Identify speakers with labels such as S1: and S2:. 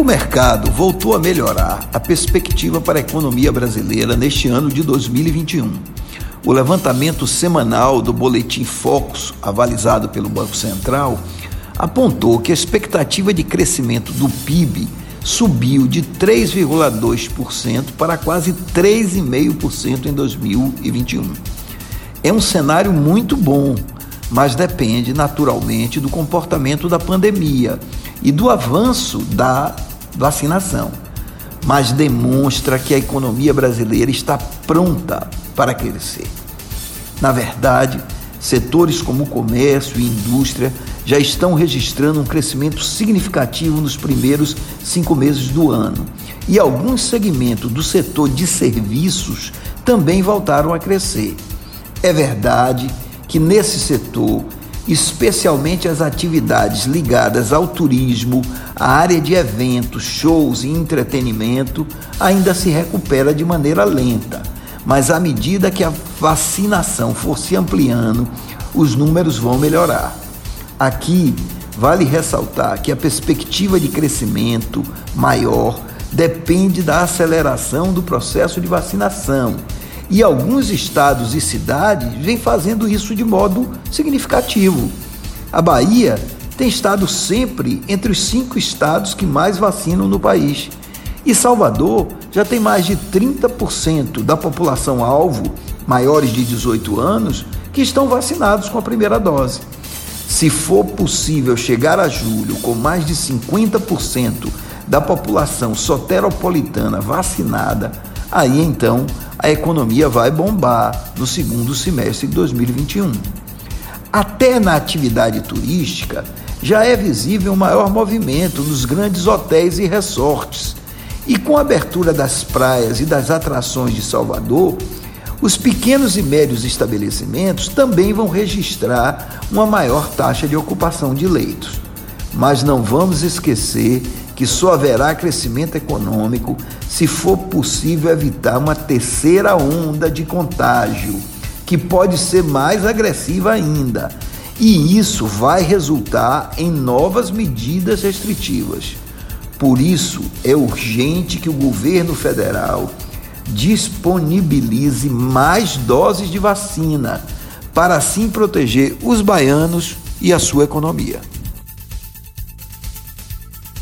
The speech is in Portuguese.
S1: O mercado voltou a melhorar a perspectiva para a economia brasileira neste ano de 2021. O levantamento semanal do Boletim Focus, avalizado pelo Banco Central, apontou que a expectativa de crescimento do PIB subiu de 3,2% para quase 3,5% em 2021. É um cenário muito bom, mas depende naturalmente do comportamento da pandemia e do avanço da vacinação, mas demonstra que a economia brasileira está pronta para crescer. Na verdade, setores como o comércio e indústria já estão registrando um crescimento significativo nos primeiros cinco meses do ano. E alguns segmentos do setor de serviços também voltaram a crescer. É verdade que nesse setor especialmente as atividades ligadas ao turismo, à área de eventos, shows e entretenimento, ainda se recupera de maneira lenta. Mas à medida que a vacinação for se ampliando, os números vão melhorar. Aqui vale ressaltar que a perspectiva de crescimento maior depende da aceleração do processo de vacinação e alguns estados e cidades vêm fazendo isso de modo significativo. A Bahia tem estado sempre entre os cinco estados que mais vacinam no país. E Salvador já tem mais de 30% da população alvo, maiores de 18 anos, que estão vacinados com a primeira dose. Se for possível chegar a julho com mais de 50% da população soteropolitana vacinada, aí então a economia vai bombar no segundo semestre de 2021. Até na atividade turística, já é visível um maior movimento nos grandes hotéis e resorts. E com a abertura das praias e das atrações de Salvador, os pequenos e médios estabelecimentos também vão registrar uma maior taxa de ocupação de leitos. Mas não vamos esquecer que só haverá crescimento econômico se for possível evitar uma terceira onda de contágio, que pode ser mais agressiva ainda. E isso vai resultar em novas medidas restritivas. Por isso, é urgente que o governo federal disponibilize mais doses de vacina para assim proteger os baianos e a sua economia.